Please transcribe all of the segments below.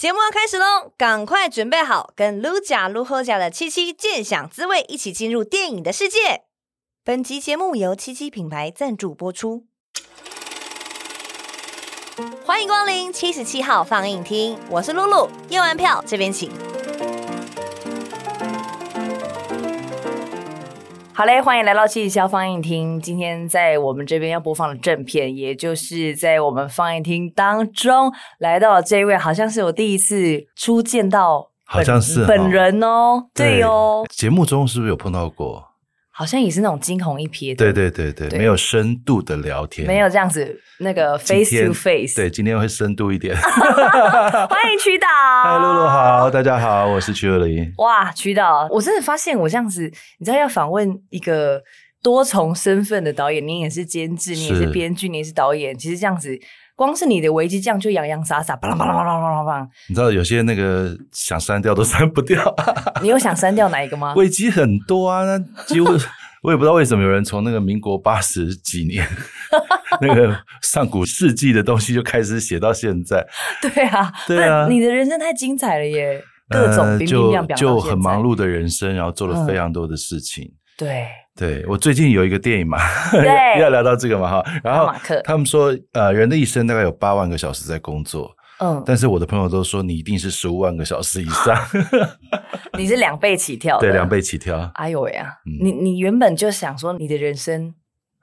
节目要开始喽，赶快准备好，跟卢假卢和假的七七鉴赏滋味，一起进入电影的世界。本集节目由七七品牌赞助播出。欢迎光临七十七号放映厅，我是露露，验完票这边请。好嘞，欢迎来到七十七放映厅。今天在我们这边要播放的正片，也就是在我们放映厅当中来到了这位，好像是我第一次初见到，好像是本人哦，对，对哦。节目中是不是有碰到过？好像也是那种惊鸿一瞥的，对对对对，对没有深度的聊天，没有这样子那个 face to face，对，今天会深度一点。欢迎曲导，嗨，露露好，大家好，我是曲若琳。哇，曲导，我真的发现我这样子，你知道要访问一个多重身份的导演，你也是监制，你也是编剧，你也是导演，其实这样子。光是你的维基这样就洋洋洒洒，巴拉巴拉巴拉巴拉巴拉。你知道有些那个想删掉都删不掉。你有想删掉哪一个吗？维基很多啊，那几乎 我也不知道为什么有人从那个民国八十几年 那个上古世纪的东西就开始写到现在。对啊，对啊，你的人生太精彩了耶，各种就就很忙碌的人生，然后做了非常多的事情。嗯、对。对，我最近有一个电影嘛，对 要聊到这个嘛哈，然后他们说，呃，人的一生大概有八万个小时在工作，嗯，但是我的朋友都说你一定是十五万个小时以上，你是两倍起跳，对，两倍起跳。哎呦喂啊，嗯、你你原本就想说你的人生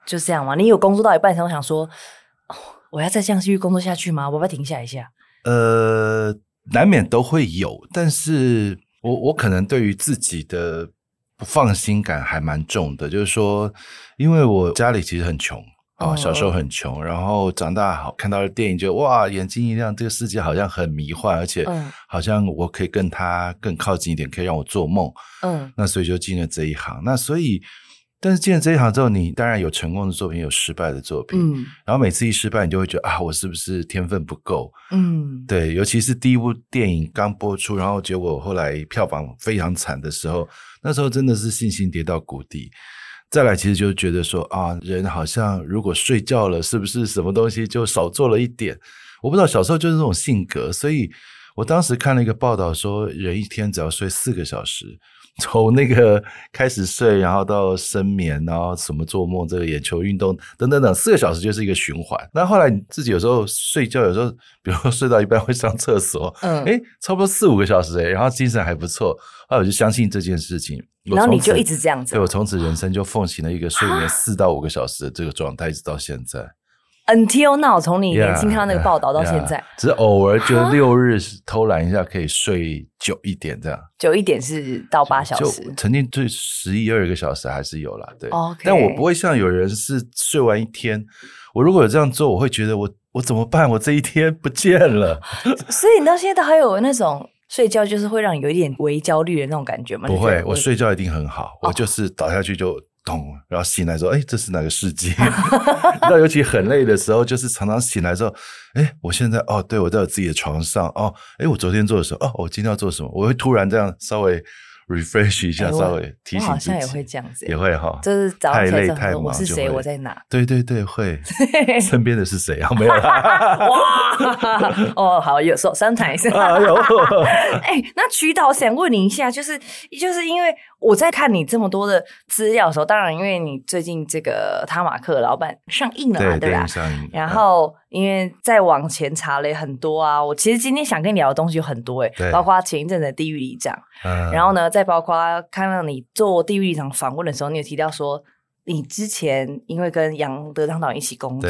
就这样吗？你有工作到一半，想想说，哦，我要再这样继续工作下去吗？我要不要停下一下？呃，难免都会有，但是我我可能对于自己的。不放心感还蛮重的，就是说，因为我家里其实很穷啊，小时候很穷，然后长大好看到了电影就，就哇眼睛一亮，这个世界好像很迷幻，而且好像我可以跟他更靠近一点，可以让我做梦。嗯，那所以就进了这一行。那所以，但是进了这一行之后，你当然有成功的作品，有失败的作品。嗯，然后每次一失败，你就会觉得啊，我是不是天分不够？嗯，对，尤其是第一部电影刚播出，然后结果后来票房非常惨的时候。那时候真的是信心跌到谷底，再来其实就觉得说啊，人好像如果睡觉了，是不是什么东西就少做了一点？我不知道，小时候就是这种性格，所以我当时看了一个报道说，人一天只要睡四个小时。从那个开始睡，然后到深眠，然后什么做梦，这个眼球运动等等等，四个小时就是一个循环。那后来你自己有时候睡觉，有时候比如说睡到一半会上厕所，嗯，哎，差不多四五个小时诶，然后精神还不错，后来我就相信这件事情。然后你就一直这样子，对，我从此人生就奉行了一个睡眠四到五个小时的这个状态，一直到现在。Until now，从你年轻看到那个报道到现在，yeah, yeah, 只是偶尔就六日偷懒一下，可以睡久一点这样。久一点是到八小时，曾经最十一二个小时还是有啦。对。但我不会像有人是睡完一天。我如果有这样做，我会觉得我我怎么办？我这一天不见了。所以你到现在都还有那种睡觉就是会让你有一点微焦虑的那种感觉吗？不会，我睡觉一定很好。我就是倒下去就。咚，然后醒来说：“哎，这是哪个世界？” 那尤其很累的时候，就是常常醒来之后，哎，我现在哦，对，我在我自己的床上哦，哎，我昨天做的什么？哦，我今天要做什么？我会突然这样稍微。refresh 一下，稍微提醒自己，我好像也会这样子，也会哈，就是早上太累太忙，我是谁？我在哪？对对对，会。身边的是谁啊？没有。哇！哦，好，有时候 sometimes。哎，那曲导想问你一下，就是就是因为我在看你这么多的资料的时候，当然因为你最近这个《他马克老板》上映了嘛，对吧？上映。然后因为再往前查了很多啊，我其实今天想跟你聊的东西有很多诶，包括前一阵子的《地狱里长》。嗯、然后呢，再包括看到你做地狱里长访问的时候，你有提到说，你之前因为跟杨德昌导演一起工作，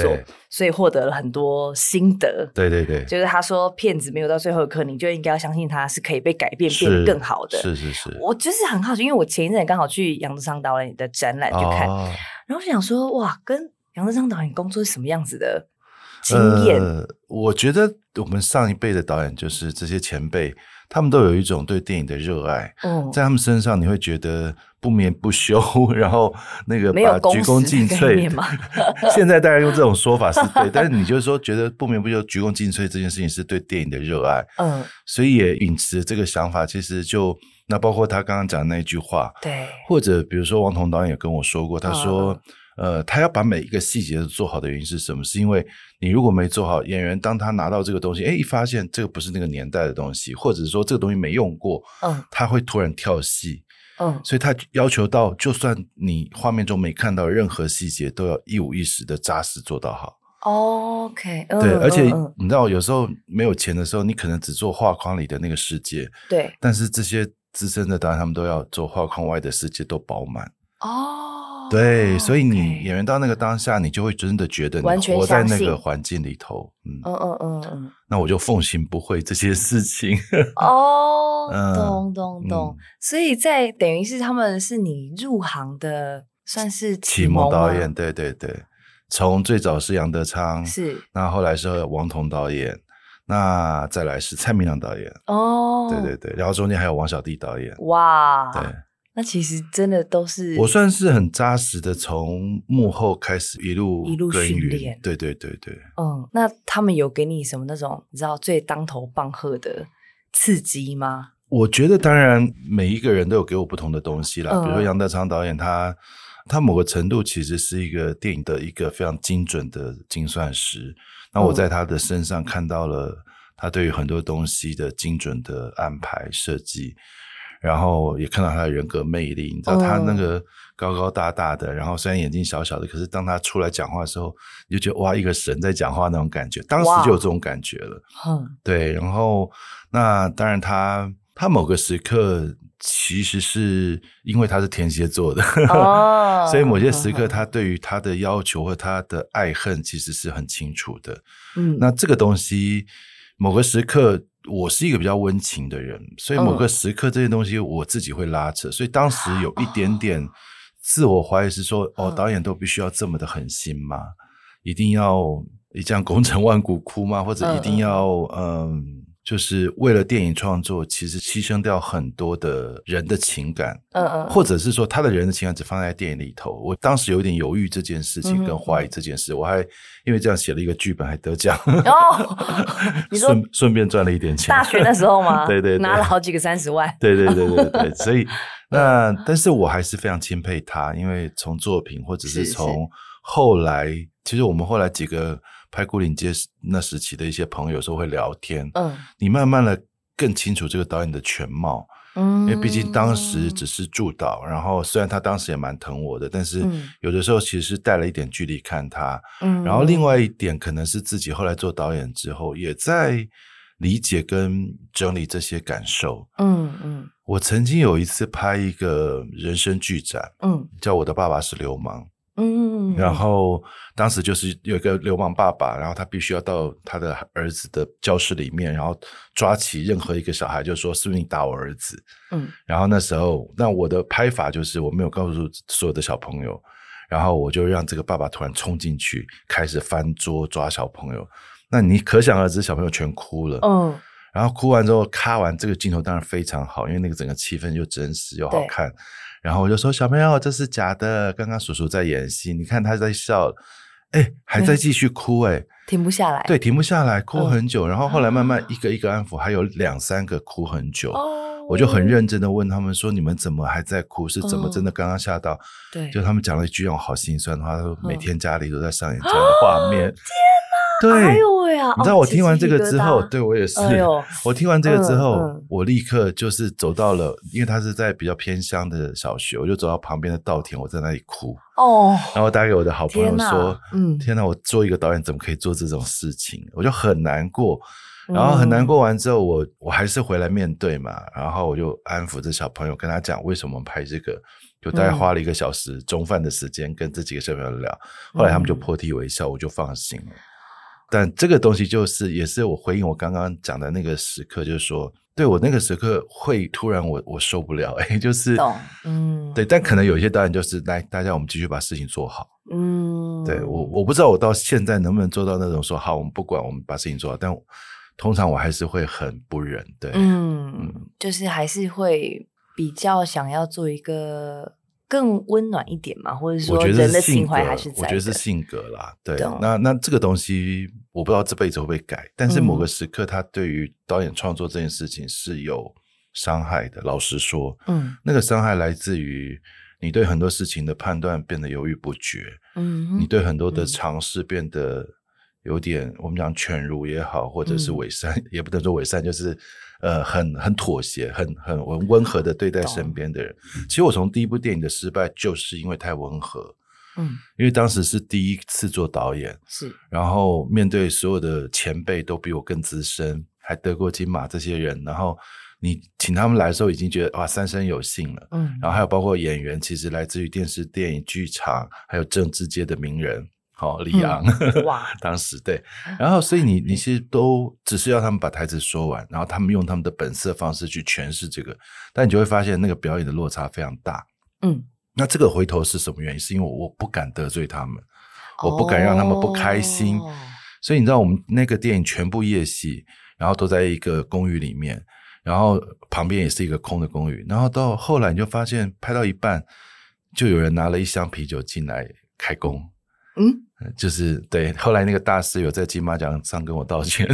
所以获得了很多心得。对对对，就是他说，骗子没有到最后一刻，你就应该要相信他是可以被改变，是变得更好的。是是是，我就是很好奇，因为我前一阵刚好去杨德昌导演的展览去看，哦、然后就想说，哇，跟杨德昌导演工作是什么样子的经验？呃，我觉得我们上一辈的导演就是这些前辈。他们都有一种对电影的热爱，嗯，在他们身上你会觉得不眠不休，然后那个把鞠躬尽瘁。现在大家用这种说法是对，但是你就是说觉得不眠不休、鞠躬尽瘁这件事情是对电影的热爱，嗯，所以也秉持这个想法。其实就那包括他刚刚讲的那句话，对，或者比如说王彤导演也跟我说过，他说。呃，他要把每一个细节都做好的原因是什么？是因为你如果没做好，演员当他拿到这个东西，哎，一发现这个不是那个年代的东西，或者是说这个东西没用过，嗯，他会突然跳戏，嗯，所以他要求到，就算你画面中没看到任何细节，都要一五一十的扎实做到好。OK，对，嗯、而且你知道，有时候没有钱的时候，你可能只做画框里的那个世界，对。但是这些资深的导演，他们都要做画框外的世界都饱满。哦，对，所以你演员到那个当下，你就会真的觉得你活在那个环境里头。嗯嗯嗯嗯嗯。那我就奉行不会这些事情。哦，懂懂懂。嗯、所以在等于是他们是你入行的，算是启蒙导演，对对对。从最早是杨德昌，是，那后来是王彤导演，那再来是蔡明亮导演，哦，对对对，然后中间还有王小弟导演，哇，对，那其实真的都是我算是很扎实的从幕后开始一路一路训练，对对对对，嗯，那他们有给你什么那种你知道最当头棒喝的刺激吗？我觉得当然每一个人都有给我不同的东西啦，嗯、比如说杨德昌导演他。他某个程度其实是一个电影的一个非常精准的精算师。那我在他的身上看到了他对于很多东西的精准的安排设计，然后也看到他的人格魅力。你知道他那个高高大大的，然后虽然眼睛小小的，可是当他出来讲话的时候，你就觉得哇，一个神在讲话那种感觉。当时就有这种感觉了。嗯，对。然后那当然他他某个时刻。其实是因为他是天蝎座的，哦、所以某些时刻他对于他的要求或他的爱恨其实是很清楚的。嗯，那这个东西，某个时刻我是一个比较温情的人，所以某个时刻这些东西我自己会拉扯，所以当时有一点 点自我怀疑，是说哦，导演都必须要这么的狠心吗？一定要一将 功成万骨枯吗？或者一定要嗯？就是为了电影创作，其实牺牲掉很多的人的情感，嗯嗯，或者是说他的人的情感只放在电影里头。我当时有点犹豫这件事情，跟怀疑这件事，我还因为这样写了一个剧本，还得奖哦。你说顺顺便赚了一点钱，大学的时候吗？对对，拿了好几个三十万。对对对对对，所以那但是我还是非常钦佩他，因为从作品或者是从后来，其实我们后来几个。拍牯岭街那时期的一些朋友，有时候会聊天。嗯，你慢慢的更清楚这个导演的全貌。嗯，因为毕竟当时只是助导，然后虽然他当时也蛮疼我的，但是有的时候其实是带了一点距离看他。嗯，然后另外一点可能是自己后来做导演之后，也在理解跟整理这些感受。嗯嗯，我曾经有一次拍一个人生剧展，嗯，叫我的爸爸是流氓。嗯，然后当时就是有一个流氓爸爸，然后他必须要到他的儿子的教室里面，然后抓起任何一个小孩，就说是不是你打我儿子？嗯，然后那时候，那我的拍法就是我没有告诉所有的小朋友，然后我就让这个爸爸突然冲进去，开始翻桌抓小朋友。那你可想而知，小朋友全哭了。嗯，然后哭完之后，咔完这个镜头当然非常好，因为那个整个气氛又真实又好看。然后我就说：“小朋友，这是假的，刚刚叔叔在演戏。你看他在笑，哎，还在继续哭，哎，停不下来。对，停不下来，哭很久。然后后来慢慢一个一个安抚，还有两三个哭很久。我就很认真的问他们说：你们怎么还在哭？是怎么真的刚刚吓到？对，就他们讲了一句让我好心酸的话：他说每天家里都在上演这样的画面。”对，哎呦喂啊！你知道 我听完这个之后，对我也是。我听完这个之后，我立刻就是走到了，因为他是在比较偏乡的小学，我就走到旁边的稻田，我在那里哭。哦。然后打给我的好朋友说：“嗯，天哪，我做一个导演怎么可以做这种事情？”我就很难过。然后很难过完之后，我我还是回来面对嘛。然后我就安抚着小朋友，跟他讲为什么拍这个，就大概花了一个小时中饭的时间跟这几个小朋友聊。后来他们就破涕为笑，我就放心了。但这个东西就是，也是我回应我刚刚讲的那个时刻，就是说，对我那个时刻会突然我我受不了，哎，就是，嗯，对，但可能有一些导演就是来，大家我们继续把事情做好，嗯，对我我不知道我到现在能不能做到那种说好，我们不管，我们把事情做好，但通常我还是会很不忍，对，嗯，嗯，就是还是会比较想要做一个。更温暖一点嘛，或者说人的情怀还是在。我觉得是性格啦，对。那那这个东西，我不知道这辈子会不会改，但是某个时刻，他对于导演创作这件事情是有伤害的。老实说，嗯，那个伤害来自于你对很多事情的判断变得犹豫不决，嗯，你对很多的尝试变得有点，嗯、我们讲犬儒也好，或者是伪善，嗯、也不能说伪善，就是呃，很很妥协，很很温温和的对待身边的人。其实我从第一部电影的失败，就是因为太温和。嗯，因为当时是第一次做导演，是，然后面对所有的前辈都比我更资深，还得过金马这些人，然后你请他们来的时候，已经觉得哇三生有幸了，嗯，然后还有包括演员，其实来自于电视、电影、剧场，还有政治界的名人，好、哦，李昂，嗯、哇，当时对，然后所以你你其实都只是要他们把台词说完，然后他们用他们的本色方式去诠释这个，但你就会发现那个表演的落差非常大，嗯。那这个回头是什么原因？是因为我不敢得罪他们，我不敢让他们不开心。Oh. 所以你知道，我们那个电影全部夜戏，然后都在一个公寓里面，然后旁边也是一个空的公寓。然后到后来，你就发现拍到一半，就有人拿了一箱啤酒进来开工。嗯。就是对，后来那个大师有在金马奖上跟我道歉。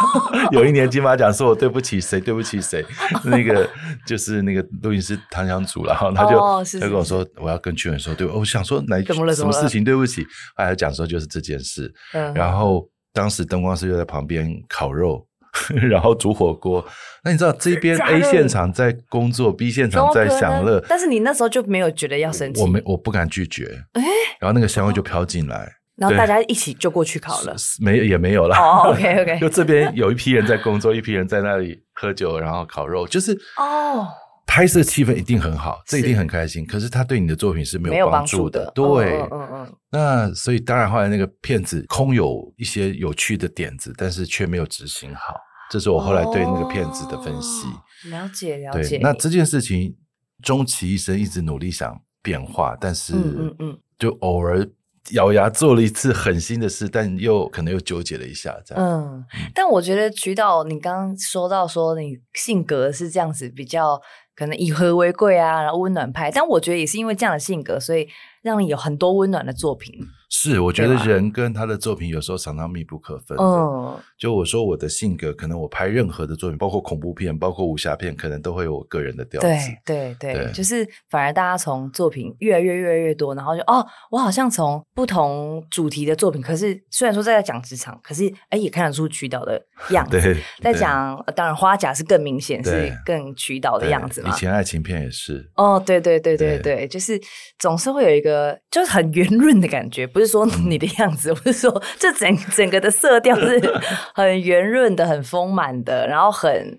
有一年金马奖说我对不起谁，对不起谁，那个就是那个录音师唐祥祖，然后他就、他跟我说我要跟剧本说对，我想说哪什么事情对不起，后来讲说就是这件事。嗯、然后当时灯光师就在旁边烤肉，然后煮火锅。那你知道这边 A 现场在工作，B 现场在享乐，但是你那时候就没有觉得要生气？我没，我不敢拒绝。诶然后那个香味就飘进来。哦然后大家一起就过去考了，没也没有了。哦、oh,，OK OK，就这边有一批人在工作，一批人在那里喝酒，然后烤肉，就是哦，拍摄气氛一定很好，这一定很开心。是可是他对你的作品是没有帮助的，助的对，嗯嗯嗯。那所以当然后来那个骗子空有一些有趣的点子，但是却没有执行好，这是我后来对那个骗子的分析。哦、了解了解。那这件事情终其一生一直努力想变化，但是嗯嗯嗯，就偶尔。咬牙做了一次狠心的事，但又可能又纠结了一下，这样。嗯，但我觉得渠导，你刚刚说到说你性格是这样子，比较可能以和为贵啊，然后温暖派。但我觉得也是因为这样的性格，所以让你有很多温暖的作品。是，我觉得人跟他的作品有时候常常密不可分。嗯，就我说我的性格，可能我拍任何的作品，包括恐怖片，包括武侠片，可能都会有我个人的调子。对对对，对就是反而大家从作品越来越越来越多，然后就哦，我好像从不同主题的作品，可是虽然说在讲职场，可是哎也看得出渠道的样子。对，在讲当然花甲是更明显，是更渠道的样子嘛。以前爱情片也是。哦，对对对对对，对就是总是会有一个就是很圆润的感觉，不是说你的样子，我是说，这整整个的色调是 很圆润的、很丰满的，然后很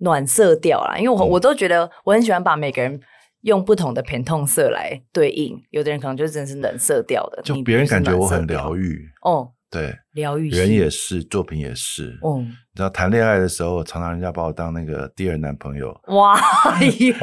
暖色调啦。因为我我都觉得我很喜欢把每个人用不同的偏痛色来对应，有的人可能就真的是冷色调的，就别人感觉我很疗愈。哦。对，疗愈人也是，作品也是。嗯，你知道谈恋爱的时候，常常人家把我当那个第二男朋友。哇，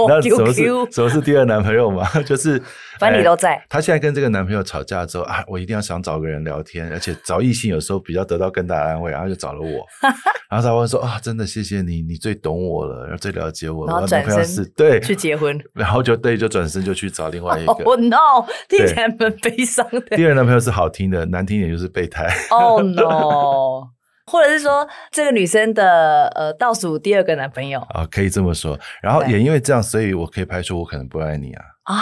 那什么是什么是第二男朋友嘛？就是反正你都在。他现在跟这个男朋友吵架之后啊，我一定要想找个人聊天，而且找异性有时候比较得到更大的安慰，然后就找了我。然后他会说啊，真的谢谢你，你最懂我了，然后最了解我了。然后转身对去结婚，然后就对，就转身就去找另外一个。Oh no，听起来蛮悲伤的。第二男朋友是好听的，难听点就是备胎。哦、oh, no，或者是说这个女生的呃倒数第二个男朋友啊，可以这么说。然后也因为这样，所以我可以拍出我可能不爱你啊啊，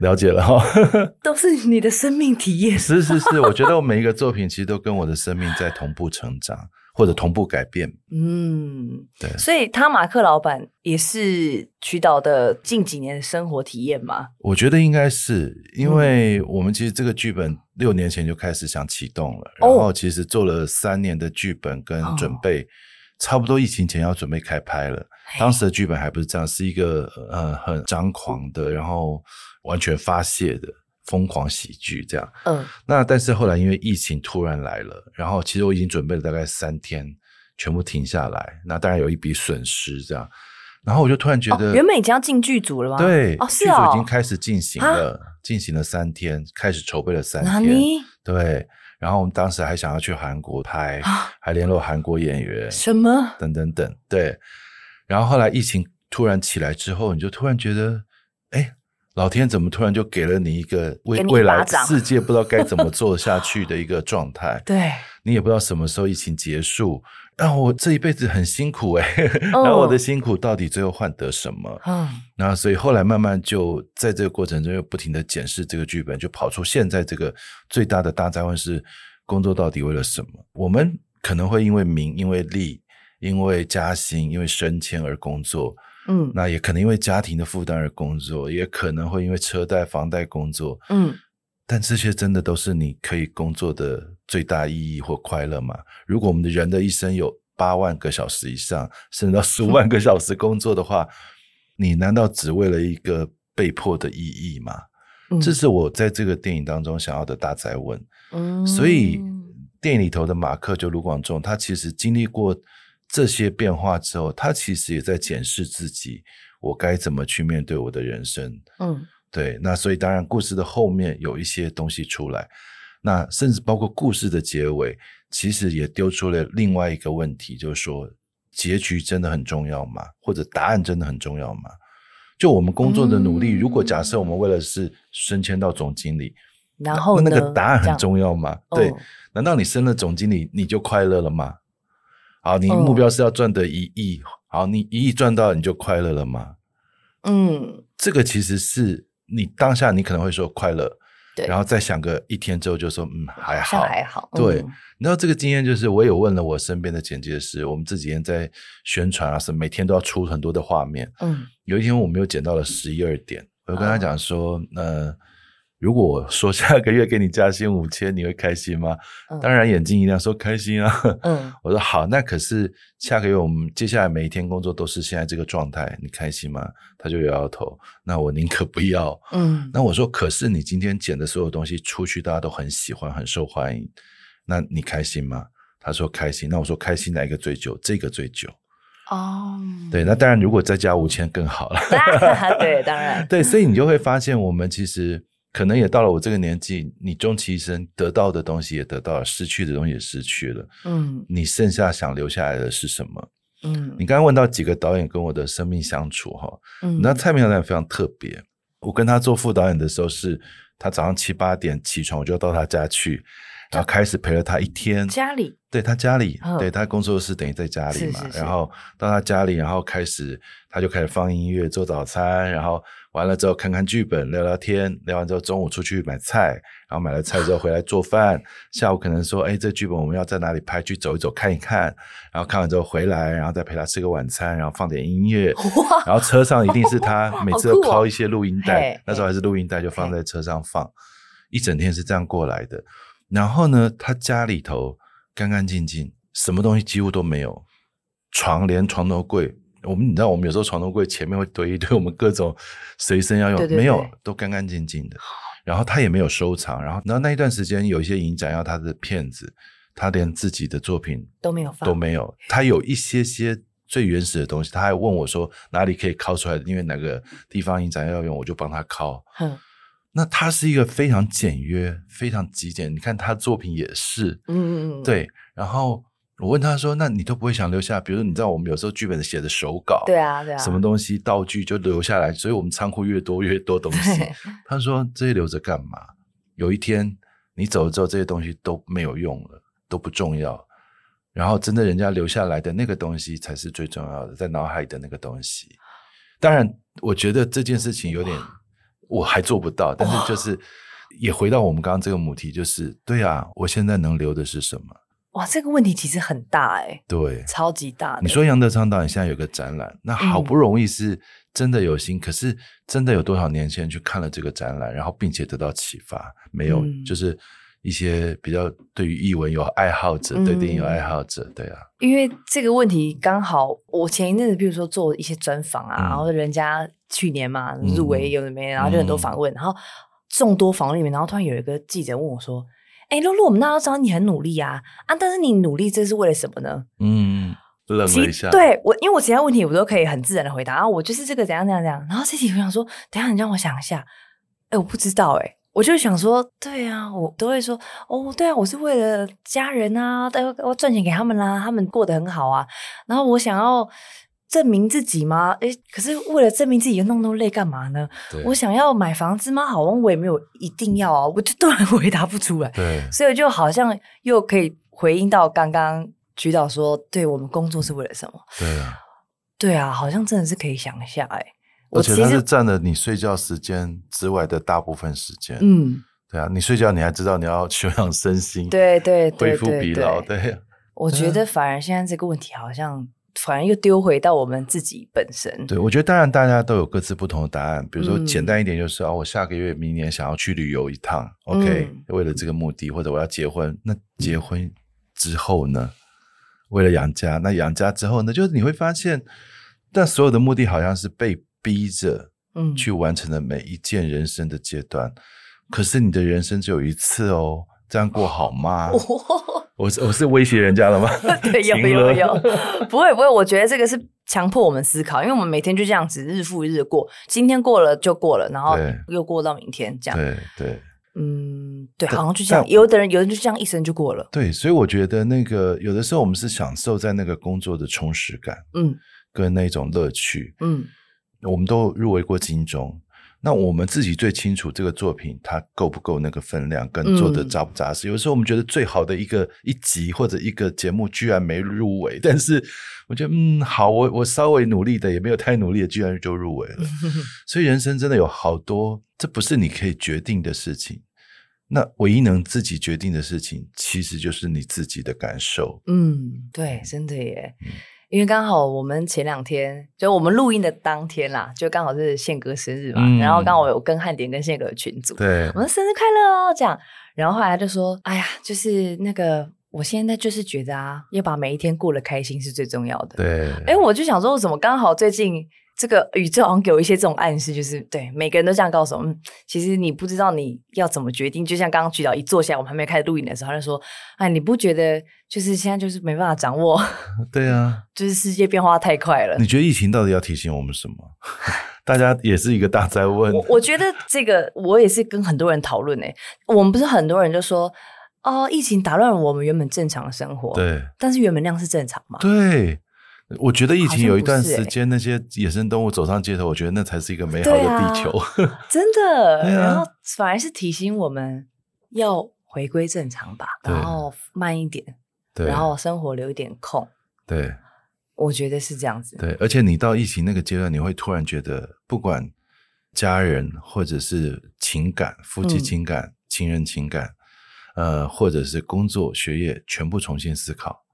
了解了哈，都是你的生命体验。是是是，我觉得我每一个作品其实都跟我的生命在同步成长。或者同步改变，嗯，对，所以他马克老板也是渠导的近几年的生活体验吗？我觉得应该是，因为我们其实这个剧本六年前就开始想启动了，嗯、然后其实做了三年的剧本跟准备，哦、差不多疫情前要准备开拍了。当时的剧本还不是这样，是一个呃很张狂的，然后完全发泄的。疯狂喜剧这样，嗯，那但是后来因为疫情突然来了，然后其实我已经准备了大概三天，全部停下来，那当然有一笔损失这样，然后我就突然觉得，哦、原本已经要进剧组了吗？对，哦，是哦，剧组已经开始进行了，进行了三天，开始筹备了三天，你对，然后我们当时还想要去韩国拍，啊、还联络韩国演员，什么？等等等，对，然后后来疫情突然起来之后，你就突然觉得，哎。老天怎么突然就给了你一个未未来世界不知道该怎么做下去的一个状态？对，你也不知道什么时候疫情结束，啊，我这一辈子很辛苦哎、欸，然后我的辛苦到底最后换得什么？嗯，那所以后来慢慢就在这个过程中又不停的检视这个剧本，就跑出现在这个最大的大灾问是工作到底为了什么？我们可能会因为名、因为利、因为加薪、因为升迁而工作，嗯，那也可能因为家庭的负担而工作，也可能会因为车贷、房贷工作，嗯，但这些真的都是你可以工作的最大意义或快乐吗？如果我们的人的一生有八万个小时以上，甚至到十五万个小时工作的话，嗯、你难道只为了一个被迫的意义吗？嗯、这是我在这个电影当中想要的大哉问。嗯，所以电影里头的马克就卢广仲，他其实经历过这些变化之后，他其实也在检视自己，我该怎么去面对我的人生。嗯，对。那所以当然，故事的后面有一些东西出来。那甚至包括故事的结尾，其实也丢出了另外一个问题，就是说，结局真的很重要吗？或者答案真的很重要吗？就我们工作的努力，嗯、如果假设我们为了是升迁到总经理，然后那，那个答案很重要吗？对，哦、难道你升了总经理你就快乐了吗？好，你目标是要赚得一亿，哦、好，你一亿赚到你就快乐了吗？嗯，这个其实是你当下你可能会说快乐。然后再想个一天之后，就说嗯还好还好。对，嗯、你知道这个经验就是，我有问了我身边的剪接师，我们这几天在宣传啊，是每天都要出很多的画面。嗯，有一天我们又剪到了十一二点，我就跟他讲说，嗯、呃。如果我说下个月给你加薪五千，你会开心吗？嗯、当然眼睛一亮，说开心啊。嗯，我说好，那可是下个月我们接下来每一天工作都是现在这个状态，你开心吗？他就摇摇头。那我宁可不要。嗯，那我说，可是你今天剪的所有东西出去，大家都很喜欢，很受欢迎，那你开心吗？他说开心。那我说开心哪一个最久？这个最久。哦，对，那当然如果再加五千更好了。对，当然。对，所以你就会发现，我们其实。可能也到了我这个年纪，你终其一生得到的东西也得到了，失去的东西也失去了。嗯，你剩下想留下来的是什么？嗯，你刚刚问到几个导演跟我的生命相处哈，嗯，那蔡明导演非常特别。我跟他做副导演的时候是，是他早上七八点起床，我就到他家去。然后开始陪了他一天，家里对他家里，哦、对他工作室等于在家里嘛。是是是，然后到他家里，然后开始他就开始放音乐做早餐，然后完了之后看看剧本聊聊天，聊完之后中午出去买菜，然后买了菜之后回来做饭。下午可能说，哎，这剧本我们要在哪里拍？去走一走看一看。然后看完之后回来，然后再陪他吃个晚餐，然后放点音乐。哇然后车上一定是他 每次都拷一些录音带，哦、那时候还是录音带，就放在车上放，一整天是这样过来的。然后呢，他家里头干干净净，什么东西几乎都没有，床连床头柜，我们你知道，我们有时候床头柜前面会堆一堆我们各种随身要用，对对对，没有，都干干净净的。然后他也没有收藏，然后然后那一段时间有一些影展要他的片子，他连自己的作品都没有放，都没有。他有一些些最原始的东西，他还问我说哪里可以拷出来，因为哪个地方影展要用，我就帮他拷。嗯那他是一个非常简约、非常极简。你看他作品也是，嗯嗯嗯，对。然后我问他说：“那你都不会想留下？比如说，你知道我们有时候剧本写的手稿，对啊，对啊，什么东西道具就留下来。所以我们仓库越多越多东西。他说这些留着干嘛？有一天你走了之后，这些东西都没有用了，都不重要。然后真的人家留下来的那个东西才是最重要的，在脑海里的那个东西。当然，我觉得这件事情有点。”我还做不到，但是就是也回到我们刚刚这个母题，就是对啊，我现在能留的是什么？哇，这个问题其实很大哎，对，超级大。你说杨德昌导演现在有个展览，那好不容易是真的有心，嗯、可是真的有多少年轻人去看了这个展览，然后并且得到启发？没有，嗯、就是一些比较对于译文有爱好者，嗯、对电影有爱好者，对啊。因为这个问题刚好，我前一阵子比如说做一些专访啊，嗯、然后人家。去年嘛，入围有的没，然后就很多访问，嗯、然后众多访问里面，然后突然有一个记者问我说：“哎、欸，露露，我们大家都知道你很努力啊，啊，但是你努力这是为了什么呢？”嗯，愣了一下。对我，因为我其他问题我都可以很自然的回答，然后我就是这个怎样怎样怎样。然后这题我想说，等下你让我想一下，哎、欸，我不知道哎、欸，我就想说，对啊，我都会说，哦，对啊，我是为了家人啊，要要赚钱给他们啦、啊，他们过得很好啊，然后我想要。证明自己吗？诶，可是为了证明自己，弄那么累干嘛呢？对我想要买房子吗？好像我也没有一定要啊，我就突然回答不出来。对，所以就好像又可以回应到刚刚渠导说，对我们工作是为了什么？对啊，对啊，好像真的是可以想一下哎。而且它是占了你睡觉时间之外的大部分时间。嗯，对啊，你睡觉你还知道你要休养身心，对对，对，恢复疲劳。对，我觉得反而现在这个问题好像反而又丢回到我们自己本身。对，我觉得当然大家都有各自不同的答案。比如说简单一点就是啊，我下个月、明年想要去旅游一趟，OK，为了这个目的，或者我要结婚，那结婚之后呢？为了养家，那养家之后呢？就是你会发现，但所有的目的好像是被逼着，嗯，去完成的每一件人生的阶段。嗯、可是你的人生只有一次哦，这样过好吗？哦、我是我是威胁人家了吗？对，有有有，不会不会，我觉得这个是强迫我们思考，因为我们每天就这样子日复一日过，今天过了就过了，然后又过到明天这样。对对。嗯，对，好像就这样。有的人，有人就这样一生就过了。对，所以我觉得那个有的时候我们是享受在那个工作的充实感，嗯，跟那种乐趣，嗯，我们都入围过金钟，那我们自己最清楚这个作品它够不够那个分量，跟做的扎不扎实。嗯，有的时候我们觉得最好的一个一集或者一个节目居然没入围，但是我觉得嗯，好，我我稍微努力的也没有太努力的，居然就入围了。所以人生真的有好多，这不是你可以决定的事情。那唯一能自己决定的事情，其实就是你自己的感受。嗯，对，真的耶。嗯、因为刚好我们前两天，就我们录音的当天啦，就刚好是宪哥生日嘛。嗯、然后刚好我有跟汉典跟宪哥的群组，对，我们生日快乐哦，这样。然后后来他就说：“哎呀，就是那个，我现在就是觉得啊，要把每一天过得开心是最重要的。”对。哎，我就想说，我怎么刚好最近。这个宇宙好像给我一些这种暗示，就是对每个人都这样告诉我们。其实你不知道你要怎么决定，就像刚刚局长一坐下来，我们还没开始录影的时候，他就说：“哎，你不觉得就是现在就是没办法掌握？”对啊，就是世界变化太快了。你觉得疫情到底要提醒我们什么？大家也是一个大灾问。我我觉得这个我也是跟很多人讨论诶。我们不是很多人就说哦，疫情打乱了我们原本正常的生活。对，但是原本那样是正常吗？对。我觉得疫情有一段时间，那些野生动物走上街头，我觉得那才是一个美好的地球。啊、真的，啊、然后反而是提醒我们要回归正常吧，然后慢一点，对然后生活留一点空。对，我觉得是这样子。对，而且你到疫情那个阶段，你会突然觉得，不管家人或者是情感、夫妻情感、嗯、情人情感，呃，或者是工作、学业，全部重新思考。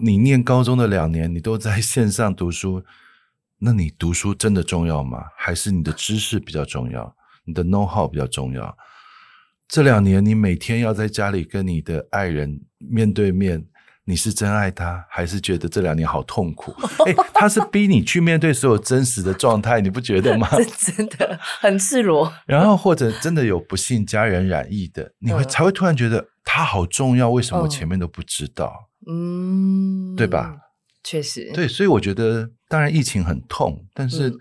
你念高中的两年，你都在线上读书，那你读书真的重要吗？还是你的知识比较重要，你的 know how 比较重要？这两年你每天要在家里跟你的爱人面对面，你是真爱他，还是觉得这两年好痛苦？哎，他是逼你去面对所有真实的状态，你不觉得吗？真的很赤裸。然后或者真的有不幸家人染疫的，你会才会突然觉得他好重要，为什么我前面都不知道？嗯，对吧？确实，对，所以我觉得，当然疫情很痛，但是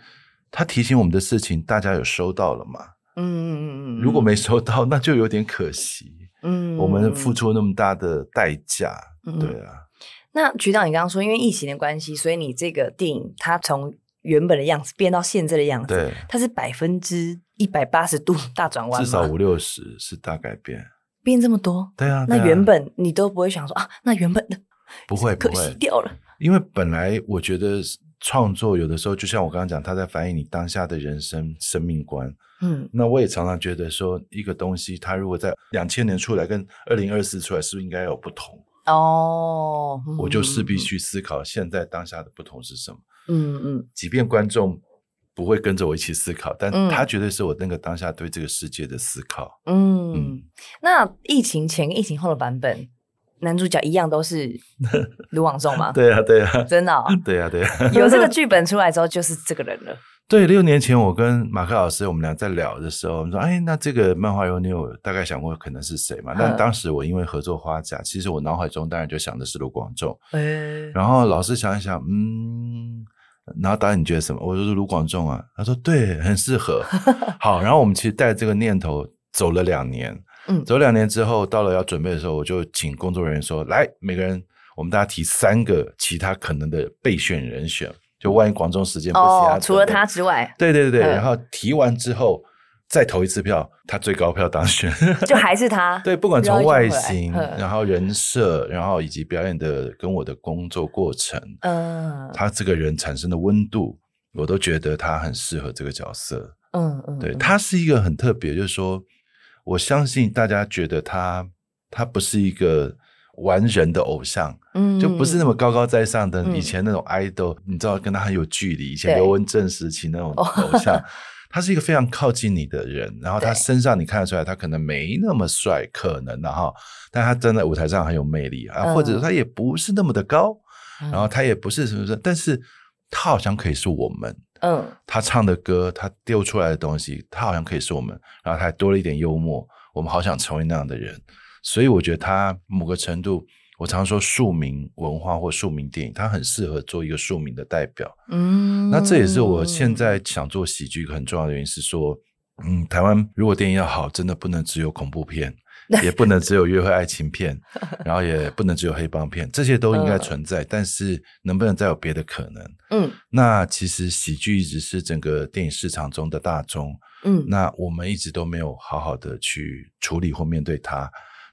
他提醒我们的事情，大家有收到了吗？嗯嗯嗯嗯，如果没收到，那就有点可惜。嗯，我们付出那么大的代价，对啊。那局长，你刚刚说，因为疫情的关系，所以你这个电影它从原本的样子变到现在的样子，对，它是百分之一百八十度大转弯，至少五六十是大改变。变这么多，对啊，那原本你都不会想说啊，那原本的不会，可惜掉了。因为本来我觉得创作有的时候，就像我刚刚讲，它在反映你当下的人生生命观。嗯，那我也常常觉得说，一个东西它如果在两千年出来，跟二零二四出来，是不是应该有不同？哦，我就势必去思考现在当下的不同是什么。嗯嗯，嗯即便观众。不会跟着我一起思考，但他绝对是我那个当下对这个世界的思考。嗯，嗯，那疫情前跟疫情后的版本，男主角一样都是 卢广仲吗？对啊，对啊，真的、哦，对啊，对啊。有这个剧本出来之后，就是这个人了。对，六年前我跟马克老师，我们俩在聊的时候，我们说：“哎，那这个漫画有，你有大概想过可能是谁嘛？”但当时我因为合作花甲，其实我脑海中当然就想的是卢广仲。哎，然后老师想一想，嗯。然后导演你觉得什么？我说是卢广仲啊。他说对，很适合。好，然后我们其实带这个念头走了两年。嗯，走两年之后，到了要准备的时候，我就请工作人员说：“来，每个人，我们大家提三个其他可能的备选人选，就万一广仲时间不行，哦，除了他之外，对对对对。嗯、然后提完之后，再投一次票，他最高票当选，就还是他。对，不管从外形，然后人设，然后以及表演的跟我的工作过程，嗯，他这个人产生的温度，我都觉得他很适合这个角色。嗯嗯，对，他是一个很特别，就是说，我相信大家觉得他，他不是一个完人的偶像，嗯，就不是那么高高在上的以前那种 idol，你知道，跟他很有距离，以前刘文正时期那种 偶像。他是一个非常靠近你的人，然后他身上你看得出来，他可能没那么帅，可能的哈，但他站在舞台上很有魅力啊，或者他也不是那么的高，然后他也不是什么什么，但是他好像可以是我们，嗯，他唱的歌，他丢出来的东西，他好像可以是我们，然后他还多了一点幽默，我们好想成为那样的人，所以我觉得他某个程度。我常说庶民文化或庶民电影，它很适合做一个庶民的代表。嗯，那这也是我现在想做喜剧很重要的原因，是说，嗯，台湾如果电影要好，真的不能只有恐怖片，也不能只有约会爱情片，然后也不能只有黑帮片，这些都应该存在。但是，能不能再有别的可能？嗯，那其实喜剧一直是整个电影市场中的大宗。嗯，那我们一直都没有好好的去处理或面对它。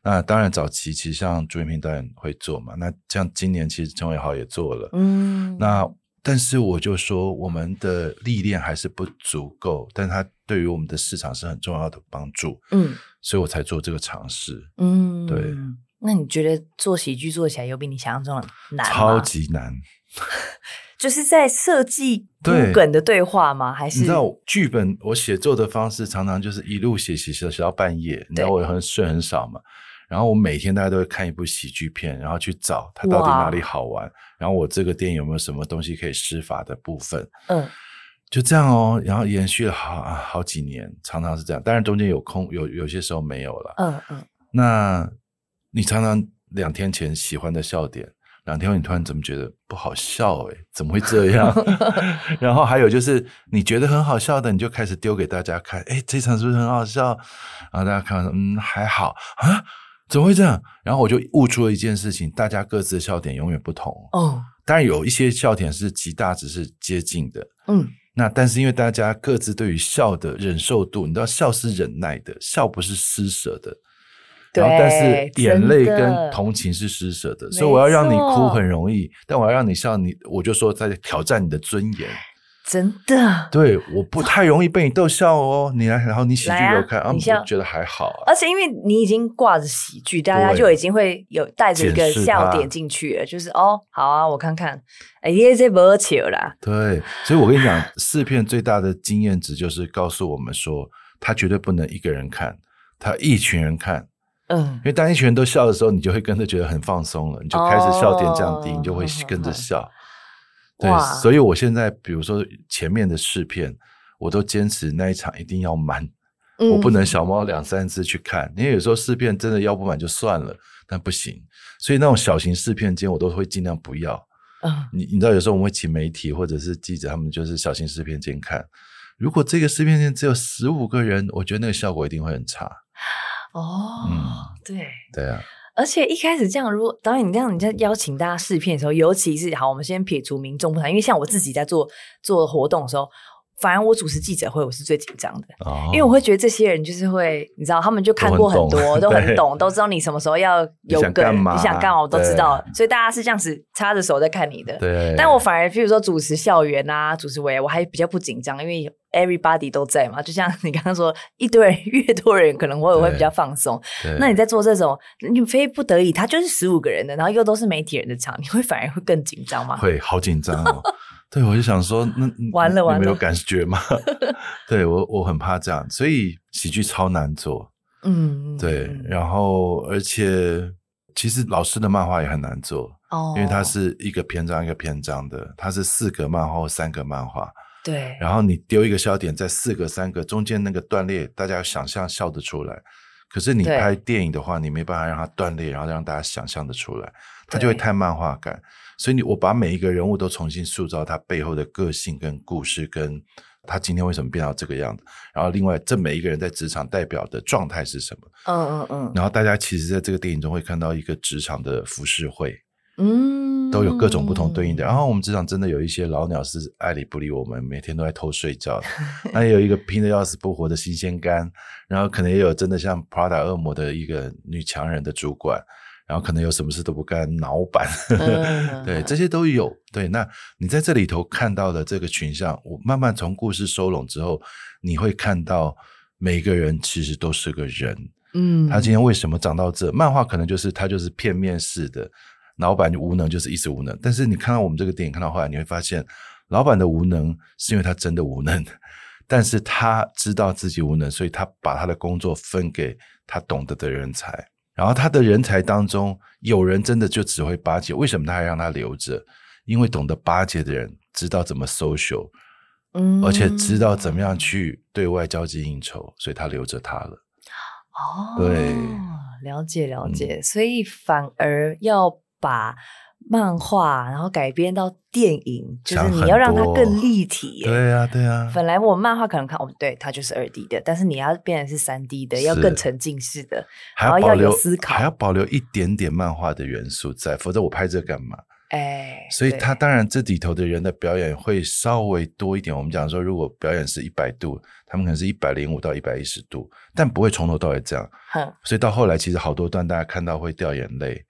那当然，早期其实像朱云平导演会做嘛。那像今年其实陈伟豪也做了。嗯。那但是我就说，我们的历练还是不足够，但他对于我们的市场是很重要的帮助。嗯。所以我才做这个尝试。嗯。对。那你觉得做喜剧做起来有比你想象中的难吗？超级难。就是在设计 不梗的对话吗？还是你知道剧本我写作的方式常常就是一路写写写写到半夜，你知道我很睡很少嘛。然后我每天大家都会看一部喜剧片，然后去找它到底哪里好玩，然后我这个电影有没有什么东西可以施法的部分，嗯，就这样哦，然后延续了好好几年，常常是这样。当然中间有空，有有些时候没有了，嗯嗯。那你常常两天前喜欢的笑点，两天后你突然怎么觉得不好笑？诶，怎么会这样？然后还有就是你觉得很好笑的，你就开始丢给大家看，诶，这场是不是很好笑？然后大家看完，嗯，还好啊。怎么会这样？然后我就悟出了一件事情：大家各自的笑点永远不同。哦，当然有一些笑点是极大值是接近的。嗯，那但是因为大家各自对于笑的忍受度，你知道笑是忍耐的，笑不是施舍的。对。然后但是眼泪跟同情是施舍的，所以我要让你哭很容易，但我要让你笑，你我就说在挑战你的尊严。真的，对，我不太容易被你逗笑哦。你来，然后你喜剧给我看，啊，你觉得还好啊。而且因为你已经挂着喜剧，大家就已经会有带着一个笑点进去了，就是哦，好啊，我看看，哎，这不巧啦。对，所以我跟你讲，四片最大的经验值就是告诉我们说，他绝对不能一个人看，他一群人看。嗯，因为当一群人都笑的时候，你就会跟着觉得很放松了，你就开始笑点降低，哦，你就会跟着笑。对，所以我现在比如说前面的试片，我都坚持那一场一定要满，嗯、我不能小猫两三只去看，因为有时候试片真的要不满就算了，但不行，所以那种小型试片间我都会尽量不要。嗯，你你知道有时候我们会请媒体或者是记者，他们就是小型试片间看，如果这个试片间只有十五个人，我觉得那个效果一定会很差。哦，嗯，对，对啊。而且一开始这样，如果导演你这样你在邀请大家试片的时候，尤其是好，我们先撇除民众不谈，因为像我自己在做做活动的时候。反而我主持记者会，我是最紧张的，哦，因为我会觉得这些人就是会，你知道，他们就看过很多，都很懂，都，知道你什么时候要有梗，你想干嘛，我都知道，所以大家是这样子插着手在看你的。对，但我反而，譬如说主持校园啊，主持委，我还比较不紧张，因为 everybody 都在嘛。就像你刚刚说，一堆人越多人，可能我也会比较放松。那你在做这种，你非不得已，他就是十五个人的，然后又都是媒体人的场，你会反而会更紧张吗？会，好紧张哦。对，我就想说，那完了完了，你没有感觉吗？对我，我很怕这样，所以喜剧超难做。嗯，对，然后而且其实老师的漫画也很难做哦，因为它是一个篇章一个篇章的，它是四格漫画或三格漫画。对，然后你丢一个笑点在四格三格中间那个断裂，大家想象笑得出来。可是你拍电影的话，你没办法让它断裂，然后让大家想象得出来，它就会太漫画感。所以你我把每一个人物都重新塑造他背后的个性跟故事，跟他今天为什么变到这个样子。然后另外，这每一个人在职场代表的状态是什么？嗯嗯嗯。然后大家其实在这个电影中会看到一个职场的浮世绘。嗯，都有各种不同对应的。然后我们职场真的有一些老鸟是爱理不理我们，每天都在偷睡觉。那也有一个拼得要死不活的新鲜肝，然后可能也有真的像 Prada 恶魔的一个女强人的主管，然后可能有什么事都不干，脑板，嗯、对，这些都有。对，那你在这里头看到的这个群像，我慢慢从故事收拢之后，你会看到每个人其实都是个人。嗯，他今天为什么长到这？漫画可能就是他就是片面式的，老板就无能，就是一直无能。但是你看到我们这个电影看到后来，你会发现，老板的无能是因为他真的无能，但是他知道自己无能，所以他把他的工作分给他懂得的人才。然后他的人才当中，有人真的就只会巴结，为什么他还让他留着？因为懂得巴结的人知道怎么 social，嗯，而且知道怎么样去对外交际应酬，所以他留着他了。哦，对，了解了解，嗯，所以反而要把漫画然后改编到电影，就是你要让它更立体。对呀，对呀。本来我漫画可能看，哦，对，它就是二 D 的，但是你要变成是三 D 的，要更沉浸式的，然后要有思考，还要保留一点点漫画的元素在，否则我拍这干嘛？哎，所以他当然这里头的人的表演会稍微多一点。我们讲说，如果表演是一百度，他们可能是一百零五到一百一十度，但不会从头到尾这样。哼，所以到后来，其实好多段大家看到会掉眼泪，